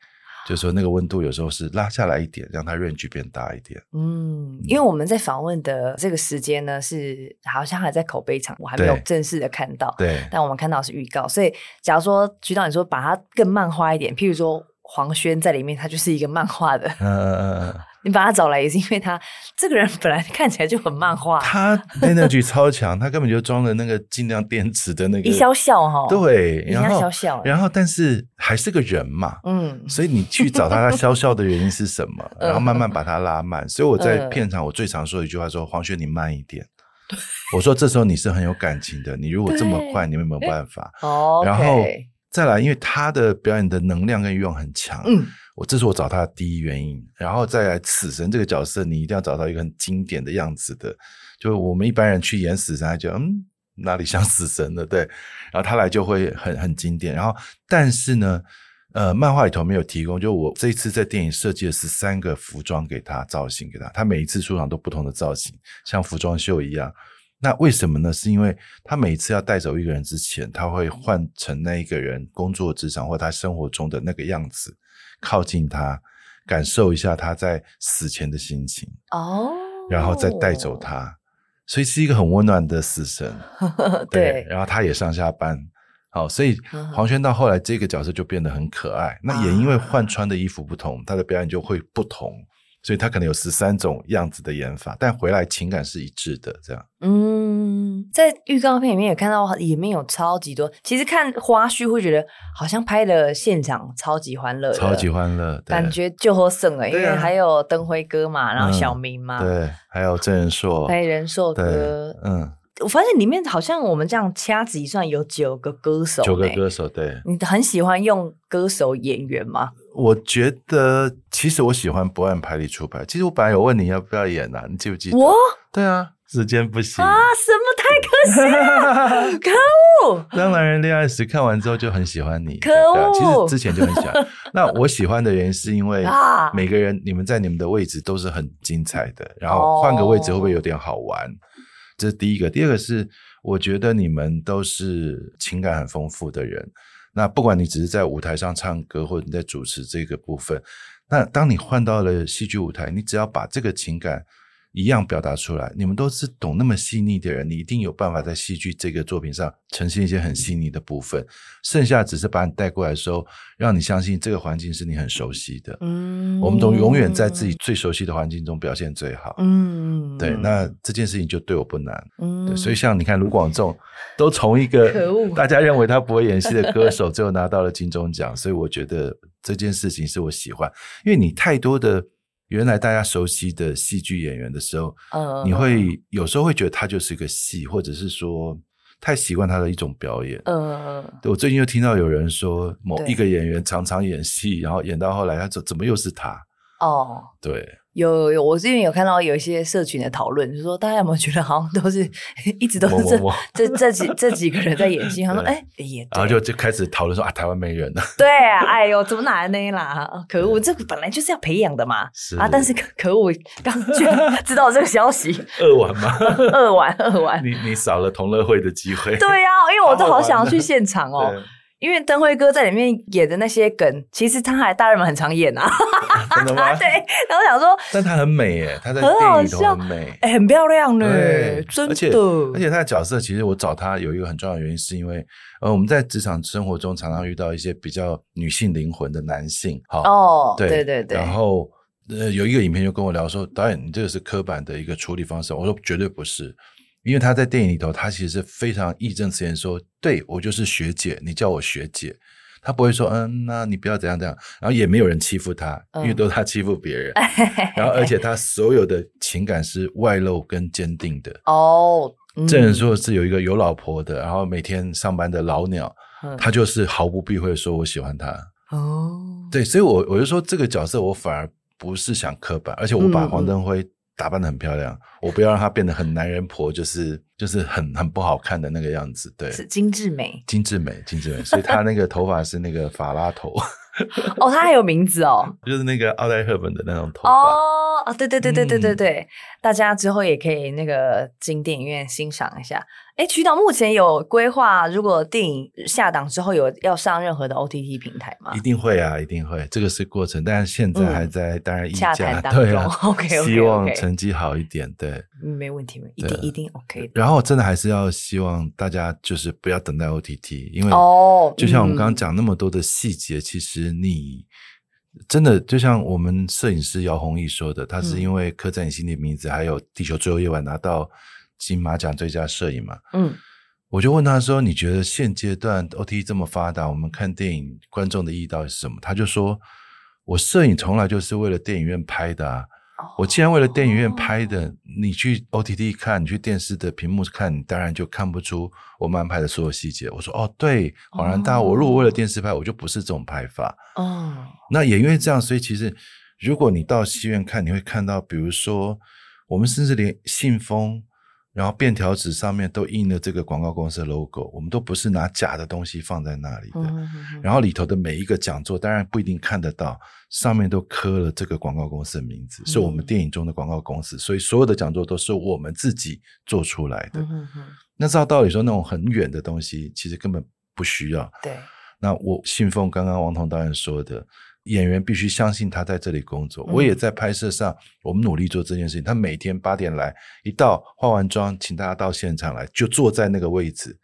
就是说那个温度有时候是拉下来一点，让它 range 变大一点。嗯，因为我们在访问的这个时间呢，是好像还在口碑场，我还没有正式的看到。对，但我们看到是预告，所以假如说徐导你说把它更漫画一点，譬如说。黄轩在里面，他就是一个漫画的。嗯嗯嗯，你把他找来也是因为他这个人本来看起来就很漫画。他 energy 超强，他根本就装了那个尽量电池的那个。一笑笑哈。对，然后笑笑，然后但是还是个人嘛。嗯。所以你去找他，他笑笑的原因是什么？然后慢慢把他拉慢。所以我在片场，我最常说一句话说：“黄轩，你慢一点。”我说这时候你是很有感情的，你如果这么快，你会没有办法。哦。然后。再来，因为他的表演的能量跟欲望很强，嗯，我这是我找他的第一原因。然后再来，死神这个角色，你一定要找到一个很经典的样子的，就我们一般人去演死神，就嗯，哪里像死神的，对。然后他来就会很很经典。然后，但是呢，呃，漫画里头没有提供，就我这一次在电影设计了十三个服装给他造型给他，他每一次出场都不同的造型，像服装秀一样。那为什么呢？是因为他每一次要带走一个人之前，他会换成那一个人工作职场或他生活中的那个样子，靠近他，感受一下他在死前的心情哦，然后再带走他，所以是一个很温暖的死神。对，对，然后他也上下班，好，所以黄轩到后来这个角色就变得很可爱。那也因为换穿的衣服不同，他的表演就会不同。所以他可能有十三种样子的演法，但回来情感是一致的。这样，嗯，在预告片里面也看到里面有超级多。其实看花絮会觉得好像拍的现场超级欢乐，超级欢乐，感觉就和省了，因为还有灯辉哥嘛，然后小明嘛，嗯、对，还有郑仁硕，还有人硕哥，嗯。我发现里面好像我们这样掐指一算，有九个歌手，九个歌手，对。你很喜欢用歌手演员吗？我觉得，其实我喜欢不按牌理出牌。其实我本来有问你要不要演啊，你记不记得？我？对啊，时间不行啊，什么太可惜了，可恶！当男人恋爱时看完之后就很喜欢你，可恶！其实之前就很喜欢。那我喜欢的原因是因为每个人你们在你们的位置都是很精彩的，然后换个位置会不会有点好玩？这是第一个，第二个是我觉得你们都是情感很丰富的人。那不管你只是在舞台上唱歌，或者你在主持这个部分，那当你换到了戏剧舞台，你只要把这个情感。一样表达出来，你们都是懂那么细腻的人，你一定有办法在戏剧这个作品上呈现一些很细腻的部分。剩下只是把你带过来的时候，让你相信这个环境是你很熟悉的。嗯，我们都永远在自己最熟悉的环境中表现最好。嗯，对，那这件事情就对我不难。嗯，对，所以像你看卢广仲，都从一个大家认为他不会演戏的歌手，最后拿到了金钟奖，所以我觉得这件事情是我喜欢，因为你太多的。原来大家熟悉的戏剧演员的时候，嗯，你会有时候会觉得他就是一个戏，或者是说太习惯他的一种表演。嗯，对，我最近又听到有人说，某一个演员常常演戏，然后演到后来，他怎怎么又是他？哦，对，有有有，我这边有看到有一些社群的讨论，就是说大家有没有觉得好像都是一直都是这这这几这几个人在演戏？他说：“哎，也。”然后就就开始讨论说：“啊，台湾没人了。”对啊，哎呦，怎么来呢啦？可恶，这个本来就是要培养的嘛。是啊，但是可可恶，刚居然知道这个消息，扼腕吗？扼腕，扼腕。你你少了同乐会的机会。对呀，因为我都好想要去现场哦。因为灯辉哥在里面演的那些梗，其实他还大人们很常演啊。真的吗？对，然后我想说，但他很美耶，他在电影里头很美，哎，很漂亮呢，真的。而且而且他的角色，其实我找他有一个很重要的原因，是因为呃，我们在职场生活中常常遇到一些比较女性灵魂的男性，好哦，对对对对。然后呃，有一个影片就跟我聊说，导演，你这个是刻板的一个处理方式。我说绝对不是。因为他在电影里头，他其实是非常义正辞严说：“对，我就是学姐，你叫我学姐。”他不会说：“嗯，那你不要怎样怎样。”然后也没有人欺负他，因为都是他欺负别人。嗯、然后，而且他所有的情感是外露跟坚定的。哦，这、嗯、人说是有一个有老婆的，然后每天上班的老鸟，嗯、他就是毫不避讳说：“我喜欢他。”哦，对，所以我我就说这个角色我反而不是想刻板，而且我把黄登辉。嗯打扮的很漂亮，我不要让她变得很男人婆，就是就是很很不好看的那个样子。对，是精致美，精致美，精致美。所以她那个头发是那个法拉头。哦，她还有名字哦，就是那个奥黛赫本的那种头发。哦，啊，对对对对对对对，嗯、大家之后也可以那个进电影院欣赏一下。哎，渠导目前有规划，如果电影下档之后有要上任何的 OTT 平台吗？一定会啊，一定会，这个是过程，但是现在还在当然议价对啊，OK OK，希望成绩好一点，对，没问题，一定一定 OK。然后真的还是要希望大家就是不要等待 OTT，因为哦，就像我们刚刚讲那么多的细节，其实你真的就像我们摄影师姚弘毅说的，他是因为刻在你心里的名字，还有地球最后夜晚拿到。金马奖最佳摄影嘛，嗯，我就问他说：“你觉得现阶段 OTT 这么发达，我们看电影观众的意义到底是什么？”他就说：“我摄影从来就是为了电影院拍的啊，我既然为了电影院拍的，你去 OTT 看，你去电视的屏幕看，你当然就看不出我们安排的所有细节。”我说：“哦，对，恍然大悟，我如果为了电视拍，我就不是这种拍法。”哦，那也因为这样，所以其实如果你到戏院看，你会看到，比如说我们甚至连信封。然后便条纸上面都印了这个广告公司的 logo，我们都不是拿假的东西放在那里的。然后里头的每一个讲座，当然不一定看得到，上面都刻了这个广告公司的名字，嗯、是我们电影中的广告公司，所以所有的讲座都是我们自己做出来的。那照道理说，那种很远的东西，其实根本不需要。对。那我信奉刚刚王彤导演说的。演员必须相信他在这里工作。我也在拍摄上，我们努力做这件事情。他每天八点来，一到化完妆，请大家到现场来，就坐在那个位置，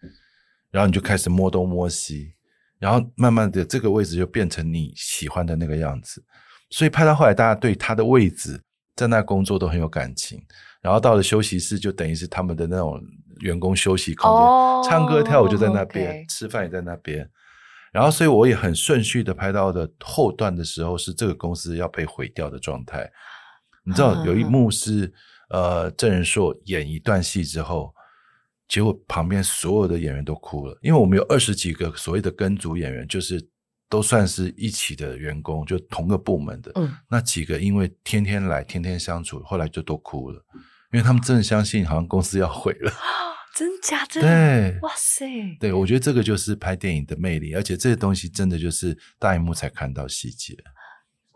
然后你就开始摸东摸西，然后慢慢的这个位置就变成你喜欢的那个样子。所以拍到后来，大家对他的位置在那工作都很有感情。然后到了休息室，就等于是他们的那种员工休息空间，哦、唱歌跳舞就在那边，okay 吃饭也在那边。然后，所以我也很顺序的拍到的后段的时候，是这个公司要被毁掉的状态。你知道，有一幕是呃，郑仁硕演一段戏之后，结果旁边所有的演员都哭了，因为我们有二十几个所谓的跟组演员，就是都算是一起的员工，就同个部门的。嗯，那几个因为天天来，天天相处，后来就都哭了，因为他们真的相信，好像公司要毁了。真假真对，哇塞！对，我觉得这个就是拍电影的魅力，而且这些东西真的就是大荧幕才看到细节。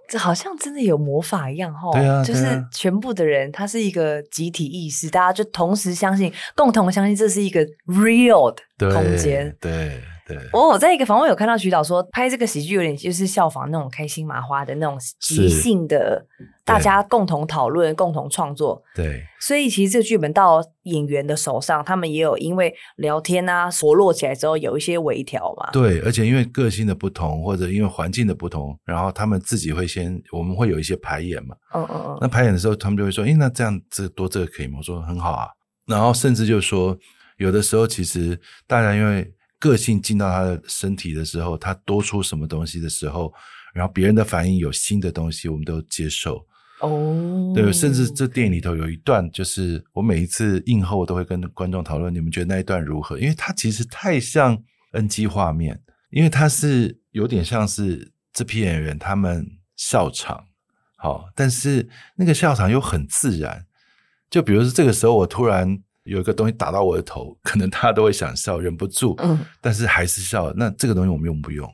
这好像真的有魔法一样哈！对啊，就是全部的人，他是一个集体意识，大家就同时相信，共同相信这是一个 real 的空间。对。对对，我我在一个访问有看到徐导说，拍这个喜剧有点就是效仿那种开心麻花的那种即兴的，大家共同讨论、共同创作。对，所以其实这个剧本到演员的手上，他们也有因为聊天啊，活络起来之后有一些微调嘛。对，而且因为个性的不同，或者因为环境的不同，然后他们自己会先，我们会有一些排演嘛。嗯嗯嗯。那排演的时候，他们就会说：“诶，那这样这多这个可以吗？”我说：“很好啊。”然后甚至就说，有的时候其实大家因为。个性进到他的身体的时候，他多出什么东西的时候，然后别人的反应有新的东西，我们都接受。哦，对，甚至这电影里头有一段，就是我每一次映后我都会跟观众讨论，你们觉得那一段如何？因为它其实太像 NG 画面，因为它是有点像是这批演员他们笑场，好，但是那个笑场又很自然。就比如说这个时候，我突然有一个东西打到我的头，可能大家都会想笑，忍不住，嗯，但是还是笑。那这个东西我们用不用？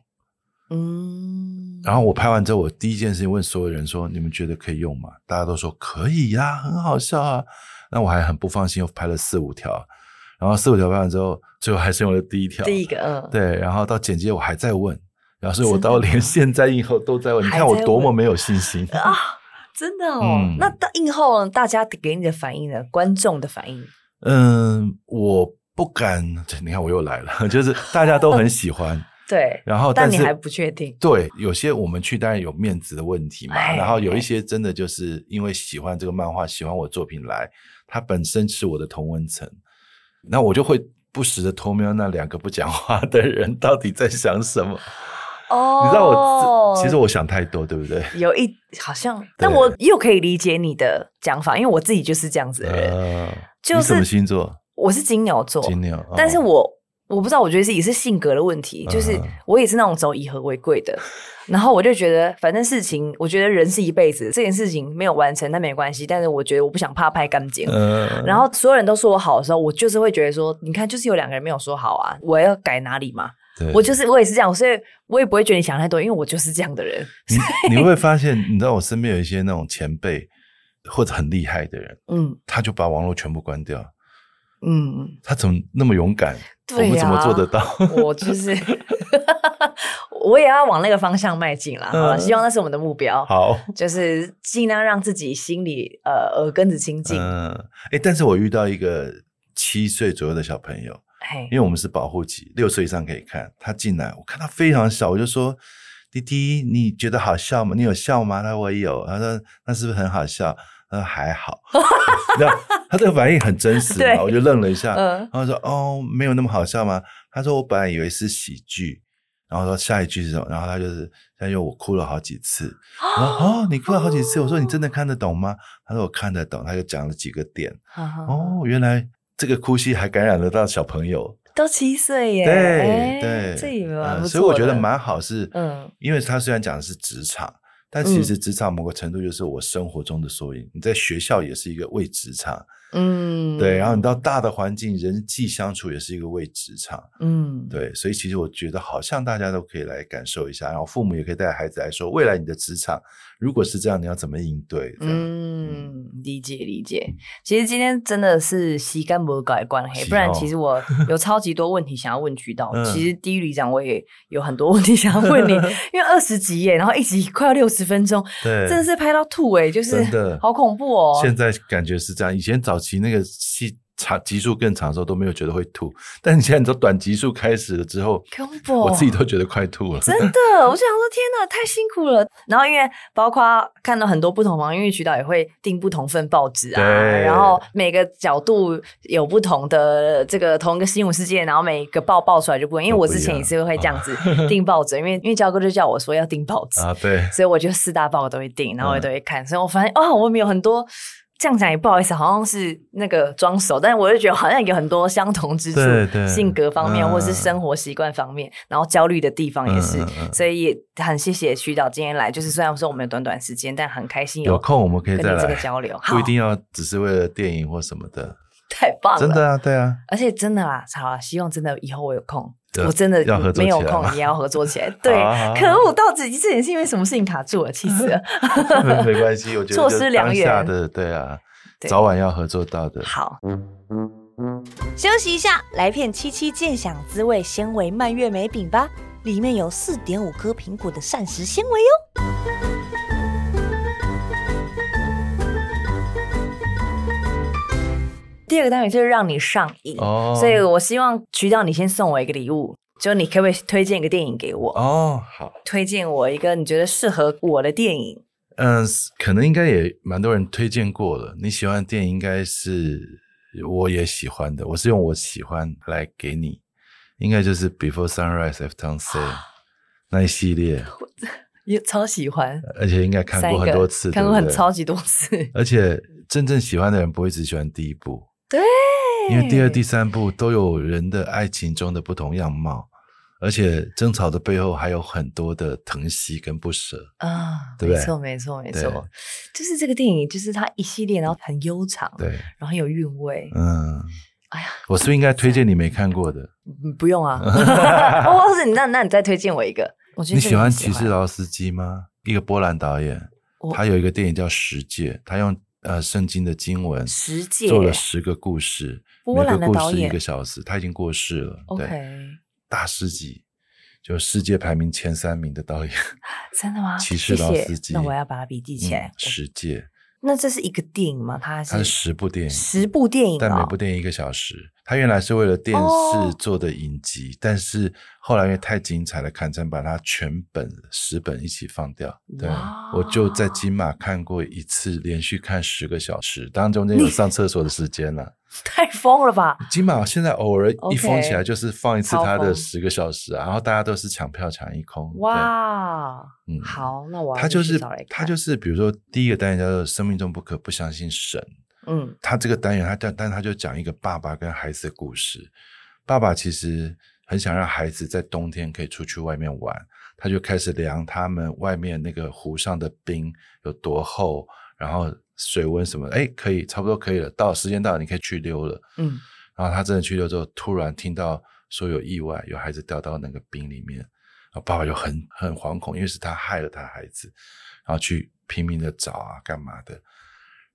嗯。然后我拍完之后，我第一件事情问所有人说：“你们觉得可以用吗？”大家都说可以呀，很好笑啊。那我还很不放心，又拍了四五条。然后四五条拍完之后，最后还是用了第一条。第一个，嗯，对。然后到剪接，我还在问。然后所以我到连现在映后都在问，你看我多么没有信心 啊！真的哦。嗯、那到映后大家给你的反应呢？观众的反应？嗯，我不敢。你看我又来了，就是大家都很喜欢。对。然后但，但你还不确定。对，有些我们去当然有面子的问题嘛。然后有一些真的就是因为喜欢这个漫画，喜欢我作品来，他本身是我的同温层。那我就会不时的偷瞄那两个不讲话的人到底在想什么。哦，你知道我其实我想太多，对不对？有一好像，但我又可以理解你的讲法，因为我自己就是这样子的人。呃、就是什么星座？我是金牛座。金牛，哦、但是我我不知道，我觉得是也是性格的问题，就是我也是那种走以和为贵的。然后我就觉得，反正事情，我觉得人是一辈子，这件事情没有完成，那没关系。但是我觉得我不想怕拍干净。嗯。然后所有人都说我好的时候，我就是会觉得说，你看，就是有两个人没有说好啊，我要改哪里嘛？对。我就是我也是这样，所以我也不会觉得你想太多，因为我就是这样的人。你你会发现，你知道我身边有一些那种前辈或者很厉害的人，嗯，他就把网络全部关掉。嗯。他怎么那么勇敢？对啊，我们怎么做得到？我就是。我也要往那个方向迈进啦，好了，希望那是我们的目标。好，就是尽量让自己心里呃耳根子清净。嗯，哎，但是我遇到一个七岁左右的小朋友，嘿因为我们是保护级，六岁以上可以看。他进来，我看他非常小，我就说：“弟弟，你觉得好笑吗？你有笑吗？”他说：“我有。”他说：“那是不是很好笑？”他说：“还好。”你知道他这个反应很真实嘛？我就愣了一下，嗯，然后说：“哦，没有那么好笑吗？”他说：“我本来以为是喜剧。”然后说下一句是什么？然后他就是，他就我哭了好几次。然后哦，你哭了好几次。我说你真的看得懂吗？他说我看得懂。他就讲了几个点。哦，原来这个哭戏还感染得到小朋友，都七岁耶。对对，这也蛮不错。所以我觉得蛮好，是嗯，因为他虽然讲的是职场，但其实职场某个程度就是我生活中的缩影。你在学校也是一个为职场。嗯，对，然后你到大的环境，人际相处也是一个为职场，嗯，对，所以其实我觉得好像大家都可以来感受一下，然后父母也可以带孩子来说，未来你的职场如果是这样，你要怎么应对？嗯，理解理解。其实今天真的是时间没改关黑，不然其实我有超级多问题想要问渠道。其实第一旅长我也有很多问题想要问你，因为二十集耶，然后一集快要六十分钟，对，真的是拍到吐哎，就是好恐怖哦。现在感觉是这样，以前早。其那个戏长集数更长的时候都没有觉得会吐，但你现在你说短集数开始了之后，我自己都觉得快吐了。真的，我就想说天哪，太辛苦了。然后因为包括看到很多不同方，因为渠道也会订不同份报纸啊，然后每个角度有不同的这个同一个新闻事件，然后每个报报出来就不一样。因为我之前也是会这样子 订报纸，因为因为教哥就叫我说要订报纸啊，对，所以我就四大报都会订，然后我都会看，嗯、所以我发现哦，我们有很多。这样讲也不好意思，好像是那个装熟，但是我就觉得好像有很多相同之处，对对性格方面、嗯、或是生活习惯方面，然后焦虑的地方也是，嗯嗯、所以也很谢谢徐导今天来。就是虽然说我们有短短时间，但很开心有，有空我们可以再来这个交流，不一定要只是为了电影或什么的。太棒了，真的啊，对啊，而且真的啦，好啊，希望真的以后我有空。我真的没有空，也要合作起来。对，可恶，到底这件事因为什么事情卡住了？气死了。没关系，我觉得错失良缘的，对啊，早晚要合作到的。好，休息一下，来片七七健享滋味纤维蔓越莓饼吧，里面有四点五颗苹果的膳食纤维哟。第二个单元就是让你上瘾，oh. 所以我希望渠道你先送我一个礼物，就你可不可以推荐一个电影给我？哦，oh, 好，推荐我一个你觉得适合我的电影。嗯，可能应该也蛮多人推荐过了。你喜欢的电影应该是我也喜欢的，我是用我喜欢来给你，应该就是 Before Sunrise After Sunset 那一系列，也超喜欢，而且应该看过很多次，看过很超级多次，而且真正喜欢的人不会只喜欢第一部。对，因为第二、第三部都有人的爱情中的不同样貌，而且争吵的背后还有很多的疼惜跟不舍啊，对不对？没错，没错，没错，就是这个电影，就是它一系列，然后很悠长，对，然后很有韵味，嗯，哎呀，我是不是应该推荐你没看过的？嗯，不用啊，或是你那那你再推荐我一个，我觉得你喜欢骑士劳斯基吗？一个波兰导演，他有一个电影叫《十戒》，他用呃圣经的经文十届做了十个故事，波兰的导演，每个故事一个小时，他已经过世了，对。Okay. 大师级，就世界排名前三名的导演，真的吗？骑士老司机，那我要把它笔记起来。嗯、十届，那这是一个电影吗？它是它是十部电影，十部电影、哦，但每部电影一个小时。它原来是为了电视做的影集，哦、但是后来因为太精彩了，坎城把它全本十本一起放掉。对，我就在金马看过一次，连续看十个小时，当然中间有上厕所的时间了。太疯了吧！金马现在偶尔一封起来就是放一次他的十个小时啊，然后大家都是抢票抢一空。哇，嗯，好，那我他就是他就是比如说第一个单元叫做“生命中不可不相信神”，嗯，他这个单元他但但他就讲一个爸爸跟孩子的故事。爸爸其实很想让孩子在冬天可以出去外面玩，他就开始量他们外面那个湖上的冰有多厚，然后。水温什么？哎，可以，差不多可以了。到时间到了，你可以去溜了。嗯，然后他真的去溜之后，突然听到说有意外，有孩子掉到那个冰里面，然后爸爸就很很惶恐，因为是他害了他孩子，然后去拼命的找啊，干嘛的？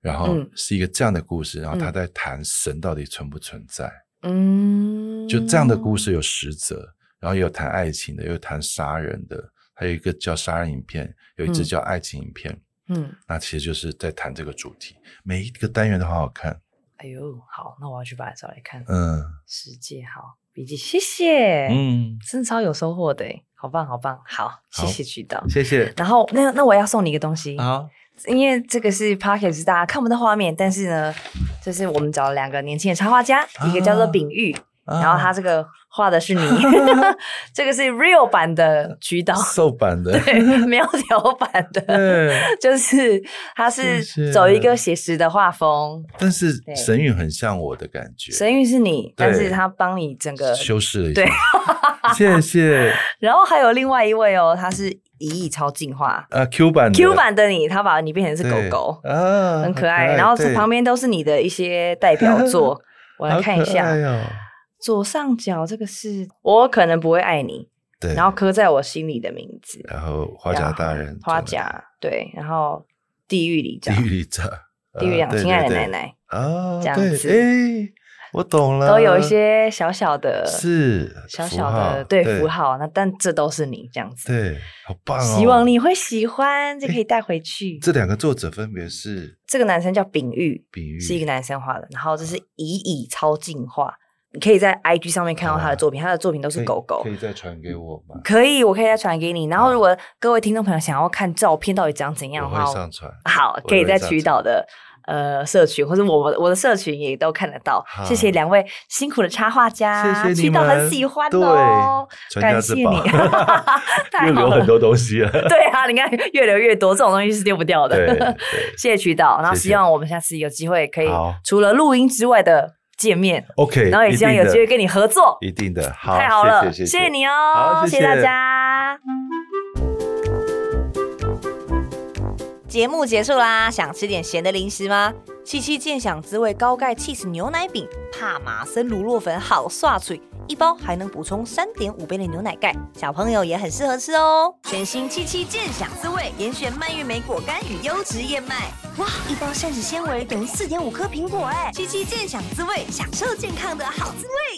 然后是一个这样的故事，然后他在谈神到底存不存在？嗯，就这样的故事有十则，然后也有谈爱情的，也有谈杀人的，还有一个叫杀人影片，有一支叫爱情影片。嗯嗯，那其实就是在谈这个主题，每一个单元都好好看。哎呦，好，那我要去把它找来看。嗯，世界好笔记，谢谢。嗯，真的超有收获的，好棒，好棒，好，谢谢渠道，谢谢。然后那那我要送你一个东西好，因为这个是 Podcast 大家看不到画面，但是呢，就是我们找了两个年轻的插画家，啊、一个叫做秉彧。然后他这个画的是你，这个是 real 版的渠道，瘦版的，对，苗条版的，对，就是他是走一个写实的画风，但是神韵很像我的感觉，神韵是你，但是他帮你整个修饰了一下，对，谢谢。然后还有另外一位哦，他是一亿超进化。啊，Q 版 Q 版的你，他把你变成是狗狗。啊，很可爱。然后旁边都是你的一些代表作，我来看一下。左上角这个是我可能不会爱你，对，然后刻在我心里的名字。然后花甲大人，花甲对，然后地狱里长，地狱里长，地狱里长，亲爱的奶奶。啊，这样子，哎，我懂了，都有一些小小的，是小小的对符号，那但这都是你这样子，对，好棒哦，希望你会喜欢，这可以带回去。这两个作者分别是，这个男生叫丙玉，丙玉是一个男生画的，然后这是乙乙超进化。你可以在 IG 上面看到他的作品，他的作品都是狗狗。可以再传给我吗？可以，我可以再传给你。然后，如果各位听众朋友想要看照片到底长怎样的话，我会上传。好，可以在渠道的呃社群或者我我的社群也都看得到。谢谢两位辛苦的插画家，谢谢渠道很喜欢哦，感谢你。又留很多东西了。对啊，你看越留越多，这种东西是丢不掉的。谢谢渠道，然后希望我们下次有机会可以除了录音之外的。见面，OK，然后也希望有机会跟你合作，一定的，好，太好了，谢谢，你哦，谢谢大家。节目结束啦，想吃点咸的零食吗？七七健享滋味高钙 cheese 牛奶饼，帕玛森乳酪粉好刷嘴。一包还能补充三点五倍的牛奶钙，小朋友也很适合吃哦。全新七七健享滋味，严选蔓越莓果干与优质燕麦。哇，一包膳食纤维等于四点五颗苹果哎！七七健享滋味，享受健康的好滋味。